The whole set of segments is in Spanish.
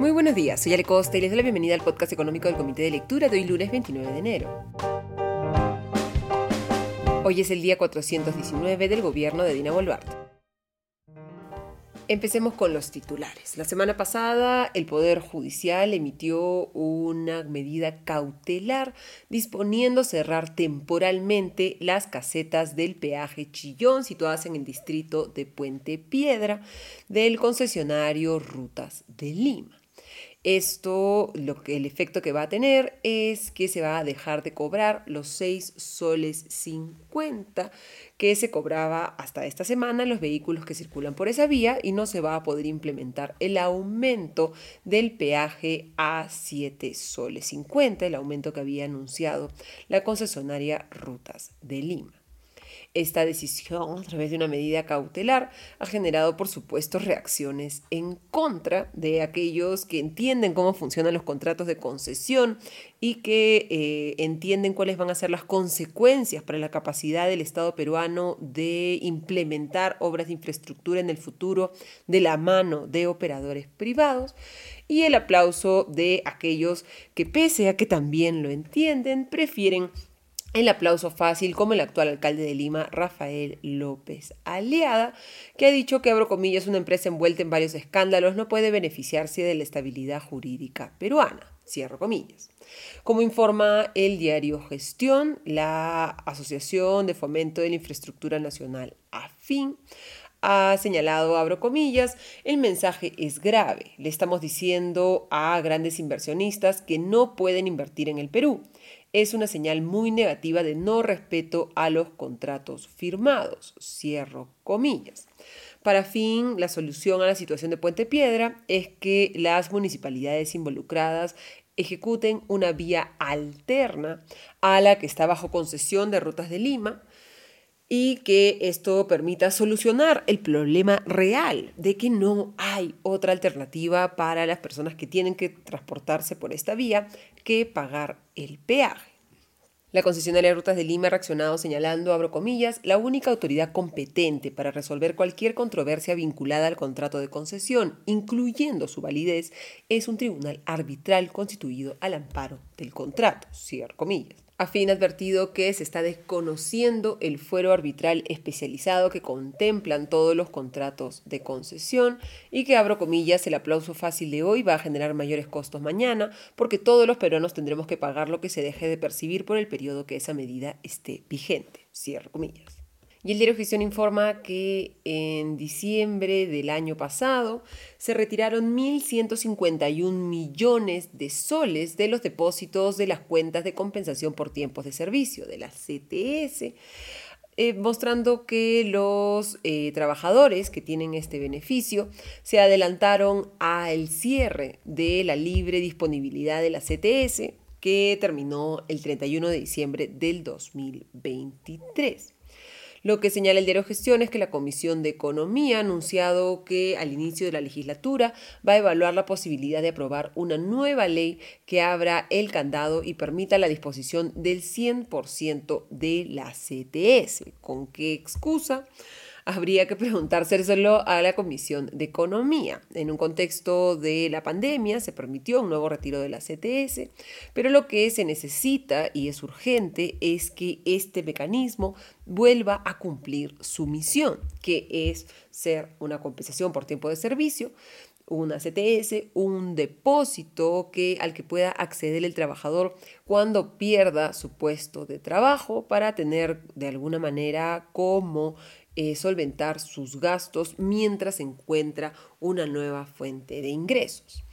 Muy buenos días, soy Ale Costa y les doy la bienvenida al podcast económico del Comité de Lectura de hoy lunes 29 de enero. Hoy es el día 419 del gobierno de Dina Boluarte. Empecemos con los titulares. La semana pasada el Poder Judicial emitió una medida cautelar disponiendo cerrar temporalmente las casetas del peaje Chillón situadas en el distrito de Puente Piedra del concesionario Rutas de Lima. Esto, lo que, el efecto que va a tener es que se va a dejar de cobrar los 6 soles 50 que se cobraba hasta esta semana los vehículos que circulan por esa vía y no se va a poder implementar el aumento del peaje a 7 soles 50, el aumento que había anunciado la concesionaria Rutas de Lima. Esta decisión, a través de una medida cautelar, ha generado, por supuesto, reacciones en contra de aquellos que entienden cómo funcionan los contratos de concesión y que eh, entienden cuáles van a ser las consecuencias para la capacidad del Estado peruano de implementar obras de infraestructura en el futuro de la mano de operadores privados. Y el aplauso de aquellos que pese a que también lo entienden, prefieren el aplauso fácil como el actual alcalde de Lima, Rafael López Aliada, que ha dicho que, abro comillas, una empresa envuelta en varios escándalos no puede beneficiarse de la estabilidad jurídica peruana. Cierro comillas. Como informa el diario Gestión, la Asociación de Fomento de la Infraestructura Nacional, AFIN, ha señalado, abro comillas, el mensaje es grave. Le estamos diciendo a grandes inversionistas que no pueden invertir en el Perú es una señal muy negativa de no respeto a los contratos firmados. Cierro comillas. Para fin, la solución a la situación de Puente Piedra es que las municipalidades involucradas ejecuten una vía alterna a la que está bajo concesión de Rutas de Lima y que esto permita solucionar el problema real de que no hay otra alternativa para las personas que tienen que transportarse por esta vía que pagar el peaje. La concesionaria de Rutas de Lima ha reaccionado señalando, abro comillas, la única autoridad competente para resolver cualquier controversia vinculada al contrato de concesión, incluyendo su validez, es un tribunal arbitral constituido al amparo del contrato, cierro comillas. Afín ha advertido que se está desconociendo el fuero arbitral especializado que contemplan todos los contratos de concesión y que, abro comillas, el aplauso fácil de hoy va a generar mayores costos mañana porque todos los peruanos tendremos que pagar lo que se deje de percibir por el periodo que esa medida esté vigente. Cierro comillas. Y el diario Gestión informa que en diciembre del año pasado se retiraron 1.151 millones de soles de los depósitos de las cuentas de compensación por tiempos de servicio, de la CTS, eh, mostrando que los eh, trabajadores que tienen este beneficio se adelantaron al cierre de la libre disponibilidad de la CTS que terminó el 31 de diciembre del 2023. Lo que señala el diario Gestión es que la Comisión de Economía ha anunciado que al inicio de la legislatura va a evaluar la posibilidad de aprobar una nueva ley que abra el candado y permita la disposición del 100% de la CTS. ¿Con qué excusa? Habría que preguntárselo a la Comisión de Economía. En un contexto de la pandemia se permitió un nuevo retiro de la CTS, pero lo que se necesita y es urgente es que este mecanismo vuelva a cumplir su misión, que es ser una compensación por tiempo de servicio, una CTS, un depósito que, al que pueda acceder el trabajador cuando pierda su puesto de trabajo para tener de alguna manera como eh, solventar sus gastos mientras encuentra una nueva fuente de ingresos.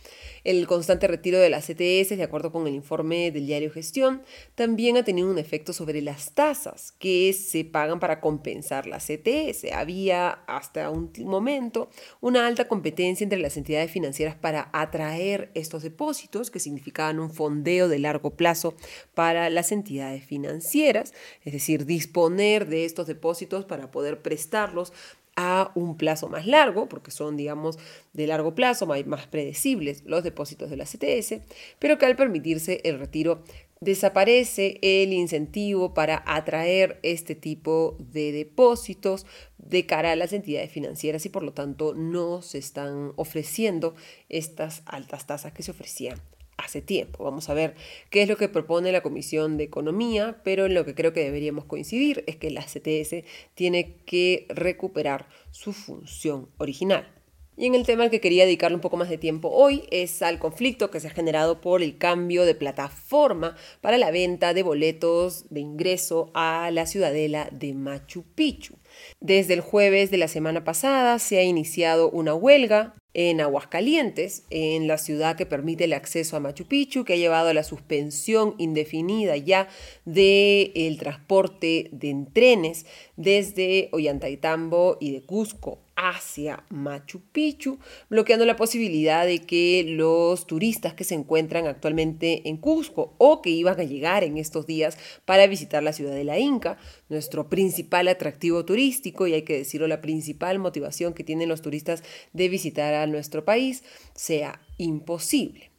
El constante retiro de las CTS, de acuerdo con el informe del diario Gestión, también ha tenido un efecto sobre las tasas que se pagan para compensar la CTS. Había hasta un momento una alta competencia entre las entidades financieras para atraer estos depósitos, que significaban un fondeo de largo plazo para las entidades financieras, es decir, disponer de estos depósitos para poder prestarlos a un plazo más largo, porque son, digamos, de largo plazo, más predecibles los depósitos de la CTS, pero que al permitirse el retiro desaparece el incentivo para atraer este tipo de depósitos de cara a las entidades financieras y por lo tanto no se están ofreciendo estas altas tasas que se ofrecían hace tiempo. Vamos a ver qué es lo que propone la Comisión de Economía, pero en lo que creo que deberíamos coincidir es que la CTS tiene que recuperar su función original. Y en el tema al que quería dedicarle un poco más de tiempo hoy es al conflicto que se ha generado por el cambio de plataforma para la venta de boletos de ingreso a la ciudadela de Machu Picchu. Desde el jueves de la semana pasada se ha iniciado una huelga en Aguascalientes, en la ciudad que permite el acceso a Machu Picchu, que ha llevado a la suspensión indefinida ya del transporte de trenes desde Ollantaytambo y de Cusco hacia Machu Picchu, bloqueando la posibilidad de que los turistas que se encuentran actualmente en Cusco o que iban a llegar en estos días para visitar la ciudad de la Inca, nuestro principal atractivo turístico y hay que decirlo, la principal motivación que tienen los turistas de visitar a nuestro país, sea imposible.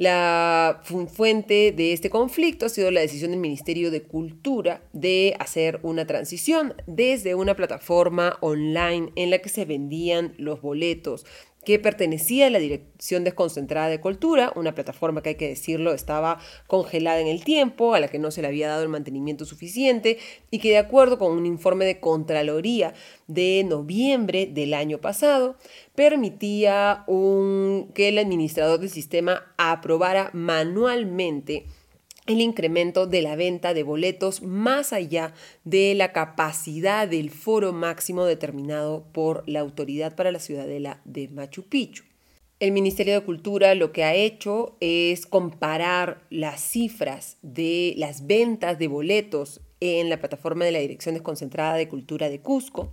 La fuente de este conflicto ha sido la decisión del Ministerio de Cultura de hacer una transición desde una plataforma online en la que se vendían los boletos que pertenecía a la Dirección Desconcentrada de Cultura, una plataforma que hay que decirlo estaba congelada en el tiempo, a la que no se le había dado el mantenimiento suficiente y que de acuerdo con un informe de Contraloría de noviembre del año pasado, permitía que el administrador del sistema aprobara manualmente el incremento de la venta de boletos más allá de la capacidad del foro máximo determinado por la autoridad para la ciudadela de Machu Picchu. El Ministerio de Cultura lo que ha hecho es comparar las cifras de las ventas de boletos en la plataforma de la Dirección Desconcentrada de Cultura de Cusco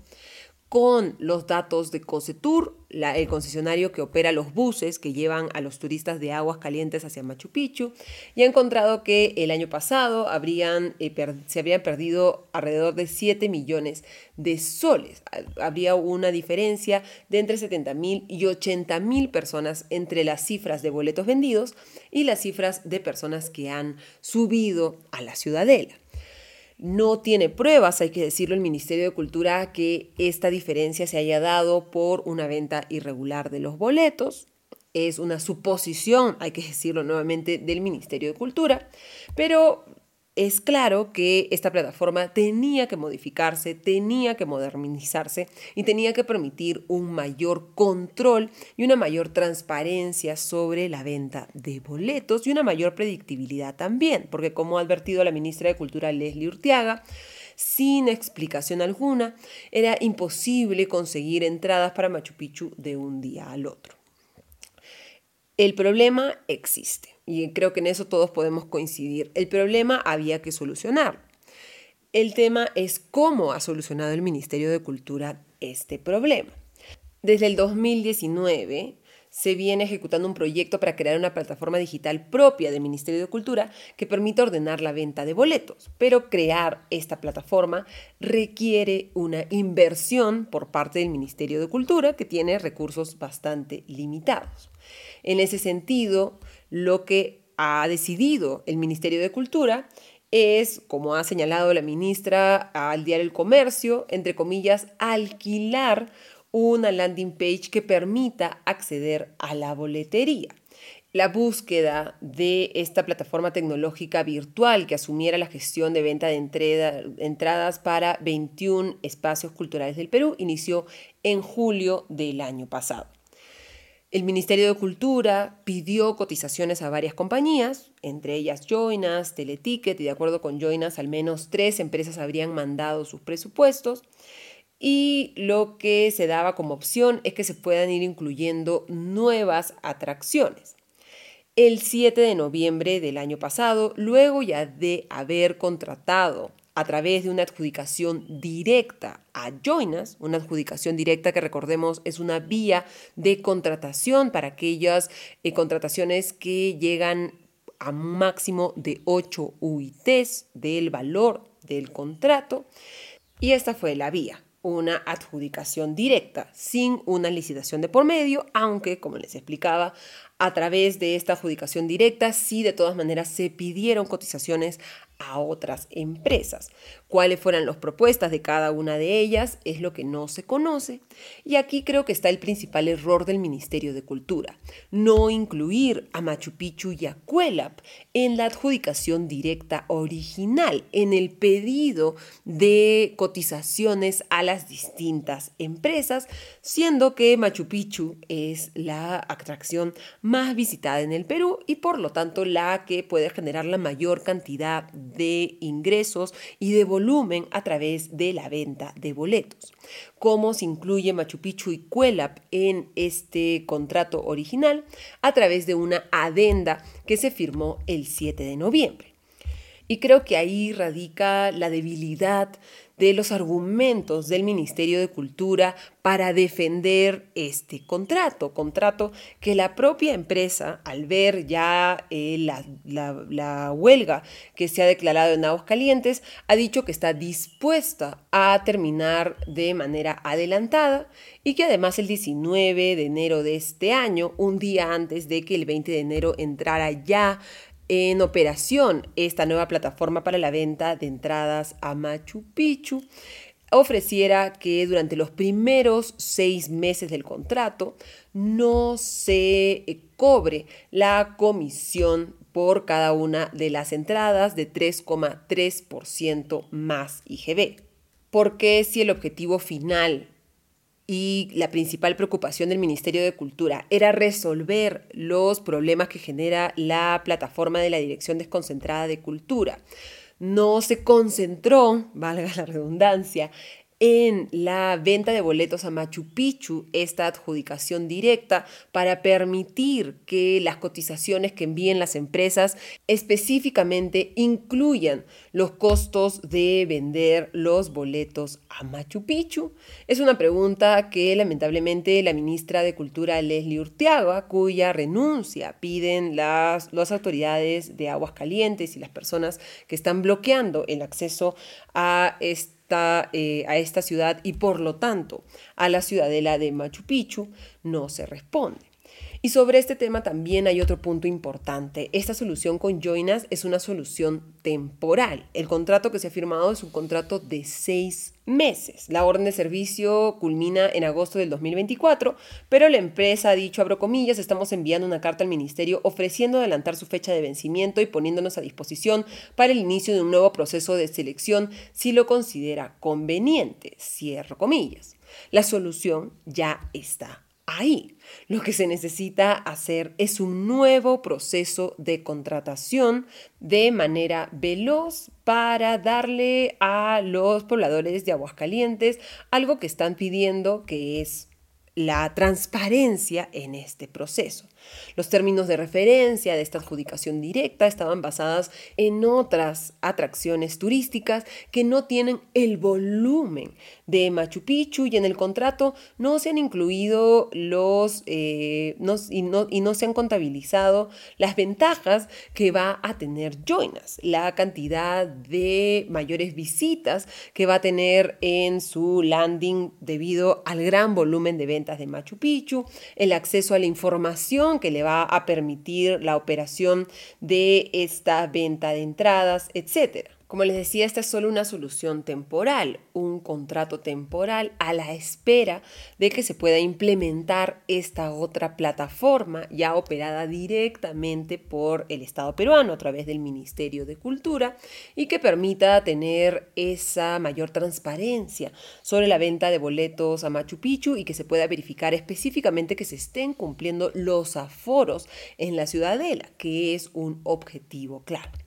con los datos de Cosetur, el concesionario que opera los buses que llevan a los turistas de aguas calientes hacia Machu Picchu, y ha encontrado que el año pasado eh, se habrían perdido alrededor de 7 millones de soles. Habría una diferencia de entre 70 mil y 80 mil personas entre las cifras de boletos vendidos y las cifras de personas que han subido a la ciudadela. No tiene pruebas, hay que decirlo, el Ministerio de Cultura que esta diferencia se haya dado por una venta irregular de los boletos. Es una suposición, hay que decirlo nuevamente, del Ministerio de Cultura, pero es claro que esta plataforma tenía que modificarse, tenía que modernizarse y tenía que permitir un mayor control y una mayor transparencia sobre la venta de boletos y una mayor predictibilidad también, porque como ha advertido la ministra de Cultura Leslie Urtiaga, sin explicación alguna, era imposible conseguir entradas para Machu Picchu de un día al otro. El problema existe y creo que en eso todos podemos coincidir. El problema había que solucionar. El tema es cómo ha solucionado el Ministerio de Cultura este problema. Desde el 2019 se viene ejecutando un proyecto para crear una plataforma digital propia del Ministerio de Cultura que permita ordenar la venta de boletos. Pero crear esta plataforma requiere una inversión por parte del Ministerio de Cultura que tiene recursos bastante limitados. En ese sentido, lo que ha decidido el Ministerio de Cultura es, como ha señalado la ministra al diario El Comercio, entre comillas, alquilar una landing page que permita acceder a la boletería. La búsqueda de esta plataforma tecnológica virtual que asumiera la gestión de venta de entradas para 21 espacios culturales del Perú inició en julio del año pasado. El Ministerio de Cultura pidió cotizaciones a varias compañías, entre ellas Joinas, Teleticket, y de acuerdo con Joinas, al menos tres empresas habrían mandado sus presupuestos. Y lo que se daba como opción es que se puedan ir incluyendo nuevas atracciones. El 7 de noviembre del año pasado, luego ya de haber contratado a través de una adjudicación directa a Joinas, una adjudicación directa que recordemos es una vía de contratación para aquellas eh, contrataciones que llegan a máximo de 8 UITs del valor del contrato. Y esta fue la vía. Una adjudicación directa, sin una licitación de por medio, aunque, como les explicaba, a través de esta adjudicación directa, sí de todas maneras se pidieron cotizaciones a otras empresas. Cuáles fueran las propuestas de cada una de ellas es lo que no se conoce. Y aquí creo que está el principal error del Ministerio de Cultura, no incluir a Machu Picchu y a Cuelap en la adjudicación directa original, en el pedido de cotizaciones a las distintas empresas, siendo que Machu Picchu es la atracción más visitada en el Perú y por lo tanto la que puede generar la mayor cantidad de ingresos y de volumen a través de la venta de boletos. ¿Cómo se incluye Machu Picchu y Cuelap en este contrato original? A través de una adenda que se firmó el 7 de noviembre. Y creo que ahí radica la debilidad de los argumentos del Ministerio de Cultura para defender este contrato, contrato que la propia empresa, al ver ya eh, la, huelga que se ha declarado en Calientes, ha dicho que está dispuesta a terminar de manera adelantada y que además el 19 de enero de este año, un día antes de que el 20 de enero entrara ya en operación esta nueva plataforma para la venta de entradas a Machu Picchu ofreciera que durante los primeros seis meses del contrato no se eh, cobre la comisión por cada una de las entradas de 3,3% más IGB. Porque si el objetivo final y la principal preocupación del Ministerio de Cultura era resolver los problemas que genera la plataforma de la Dirección Desconcentrada de Cultura. No se concentró, valga la redundancia, en la venta de boletos a Machu Picchu esta adjudicación directa para permitir que las cotizaciones que envíen las empresas específicamente incluyan los costos de vender los boletos a Machu Picchu? Es una pregunta que lamentablemente la ministra de Cultura Leslie Urteaga, cuya renuncia piden las, las autoridades de Aguascalientes y las personas que están bloqueando el acceso a este eh, a esta ciudad y por lo tanto a la ciudadela de Machu Picchu, no se responde. Y sobre este tema también hay otro punto importante. Esta solución con Joinas es una solución temporal. El contrato que se ha firmado es un contrato de seis meses. La orden de servicio culmina en agosto del 2024, pero la empresa ha dicho, abro comillas, estamos enviando una carta al ministerio ofreciendo adelantar su fecha de vencimiento y poniéndonos a disposición para el inicio de un nuevo proceso de selección si lo considera conveniente. Cierro comillas. La solución ya está ahí. Lo que se necesita hacer es un nuevo proceso de contratación de manera veloz para darle a los pobladores de Aguascalientes algo que están pidiendo que es la transparencia en este proceso. Los términos de referencia de esta adjudicación directa estaban basadas en otras atracciones turísticas que no tienen el volumen de Machu Picchu y en el contrato no se han incluido los eh, y, no, y no se han contabilizado las ventajas que va a tener Joinas, la cantidad de mayores visitas que va a tener en su landing debido al gran volumen de ventas de Machu Picchu, el acceso a la información que le va a permitir la operación de esta venta de entradas, etcétera. Como les decía, esta es solo una solución temporal, un contrato temporal a la espera de que se pueda implementar esta otra plataforma ya operada directamente por el Estado peruano a través del Ministerio de Cultura y que permita tener esa mayor transparencia sobre la venta de boletos a Machu Picchu y que se pueda verificar específicamente que se estén cumpliendo los aforos en la ciudadela, que es un objetivo claro.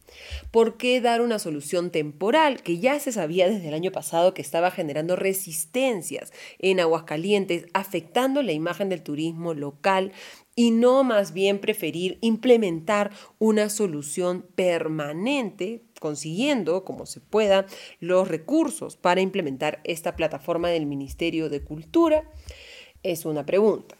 ¿Por qué dar una solución temporal que ya se sabía desde el año pasado que estaba generando resistencias en Aguascalientes, afectando la imagen del turismo local y no más bien preferir implementar una solución permanente consiguiendo, como se pueda, los recursos para implementar esta plataforma del Ministerio de Cultura? Es una pregunta.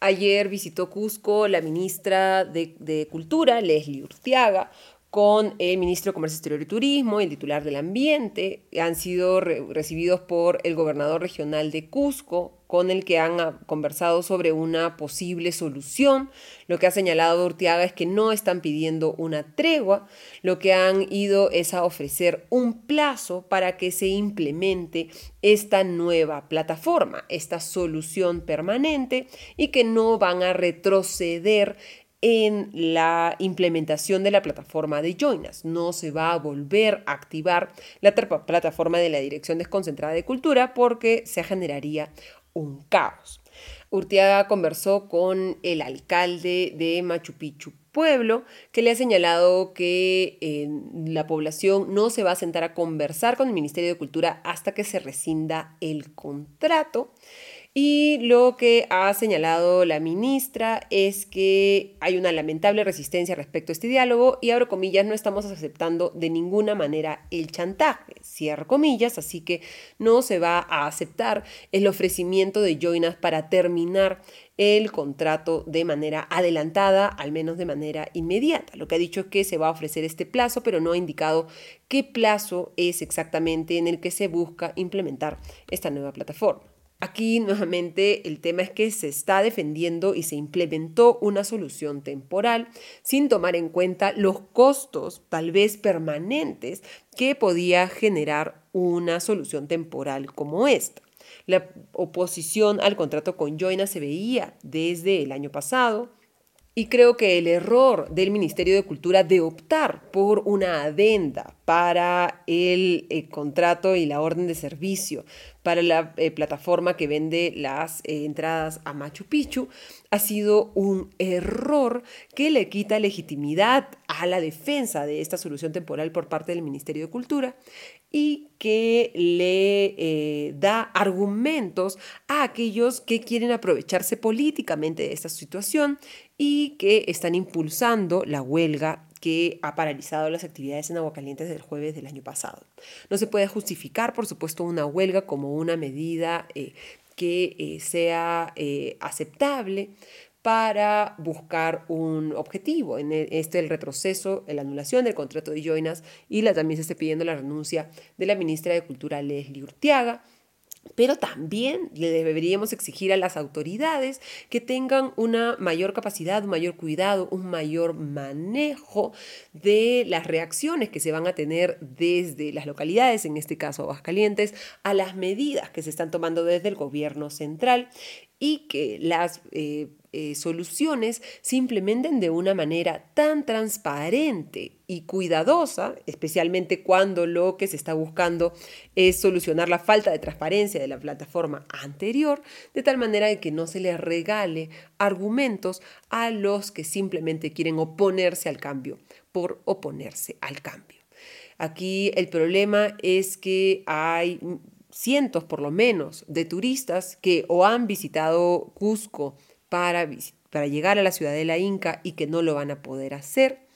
Ayer visitó Cusco la ministra de, de Cultura, Leslie Urtiaga, con el ministro de Comercio Exterior y Turismo, el titular del Ambiente, han sido recibidos por el gobernador regional de Cusco, con el que han ah, conversado sobre una posible solución. Lo que ha señalado Urtiaga es que no están pidiendo una tregua, lo que han ido es a ofrecer un plazo para que se implemente esta nueva plataforma, esta solución permanente y que no van a retroceder en la implementación de la plataforma de Joinas. No se va a volver a activar la plataforma de la Dirección Desconcentrada de Cultura porque se generaría un caos. Urtiaga conversó con el alcalde de Machu Picchu Pueblo, que le ha señalado que eh, la población no se va a sentar a conversar con el Ministerio de Cultura hasta que se rescinda el contrato. Y lo que ha señalado la ministra es que hay una lamentable resistencia respecto a este diálogo y abro comillas, no estamos aceptando de ninguna manera el chantaje, cierro comillas, así que no se va a aceptar el ofrecimiento de Joinas para terminar el contrato de manera adelantada, al menos de manera inmediata. Lo que ha dicho es que se va a ofrecer este plazo, pero no ha indicado qué plazo es exactamente en el que se busca implementar esta nueva plataforma. Aquí nuevamente el tema es que se está defendiendo y se implementó una solución temporal sin tomar en cuenta los costos tal vez permanentes que podía generar una solución temporal como esta. La oposición al contrato con Joina se veía desde el año pasado y creo que el error del Ministerio de Cultura de optar por una adenda para el, eh, contrato y la orden de servicio para la eh, plataforma que vende las eh, entradas a Machu Picchu ha sido un error que le quita legitimidad a la defensa de esta solución temporal por parte del Ministerio de Cultura y que le da argumentos a aquellos que quieren aprovecharse políticamente de esta situación y que están impulsando la huelga que ha paralizado las actividades en Aguascalientes del jueves del año pasado. No se puede justificar, por supuesto, una huelga como una medida eh, que eh, sea eh, aceptable para buscar un objetivo. En este el retroceso, la anulación del contrato de Joinas y la, también se está pidiendo la renuncia de la ministra de Cultura Leslie Urtiaga pero también le deberíamos exigir a las autoridades que tengan una mayor capacidad, un mayor cuidado, un mayor manejo de las reacciones que se van a tener desde las localidades, en este caso Aguascalientes, a las medidas que se están tomando desde el gobierno central y que las eh, eh, soluciones se implementen de una manera tan transparente y cuidadosa, especialmente cuando lo que se está buscando es solucionar la falta de transparencia de la plataforma anterior, de tal manera que no se les regale argumentos a los que simplemente quieren oponerse al cambio por oponerse al cambio. Aquí el problema es que hay cientos por lo menos de turistas que o han visitado Cusco para, para llegar a la ciudad de la Inca y que no lo van a poder hacer.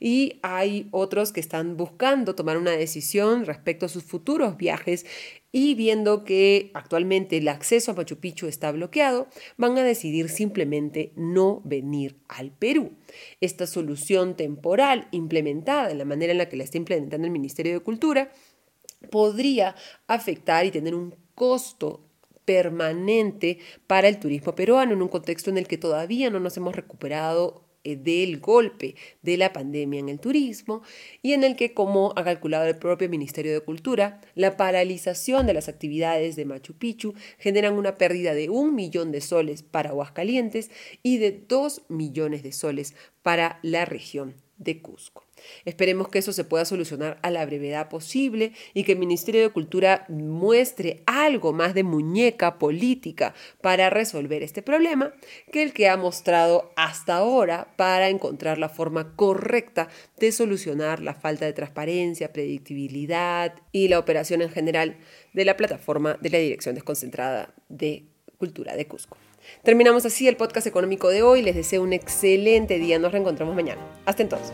Y hay otros que están buscando tomar una decisión respecto a sus futuros viajes y viendo que actualmente el acceso a Machu Picchu está bloqueado, van a decidir simplemente no venir al Perú. Esta solución temporal implementada en la manera en la que la está implementando el Ministerio de Cultura podría afectar y tener un costo permanente para el turismo peruano en un contexto en el que todavía no nos hemos recuperado eh, del golpe de la pandemia en el turismo y en el que, como ha calculado el propio Ministerio de Cultura, la paralización de las actividades de Machu Picchu generan una pérdida de un millón de soles para Aguascalientes y de dos millones de soles para la región de Cusco. Esperemos que eso se pueda solucionar a la brevedad posible y que el Ministerio de Cultura muestre algo más de muñeca política para resolver este problema que el que ha mostrado hasta ahora para encontrar la forma correcta de solucionar la falta de transparencia, predictibilidad y la operación en general de la plataforma de la Dirección Desconcentrada de Cultura de Cusco. Terminamos así el podcast económico de hoy. Les deseo un excelente día. Nos reencontramos mañana. Hasta entonces.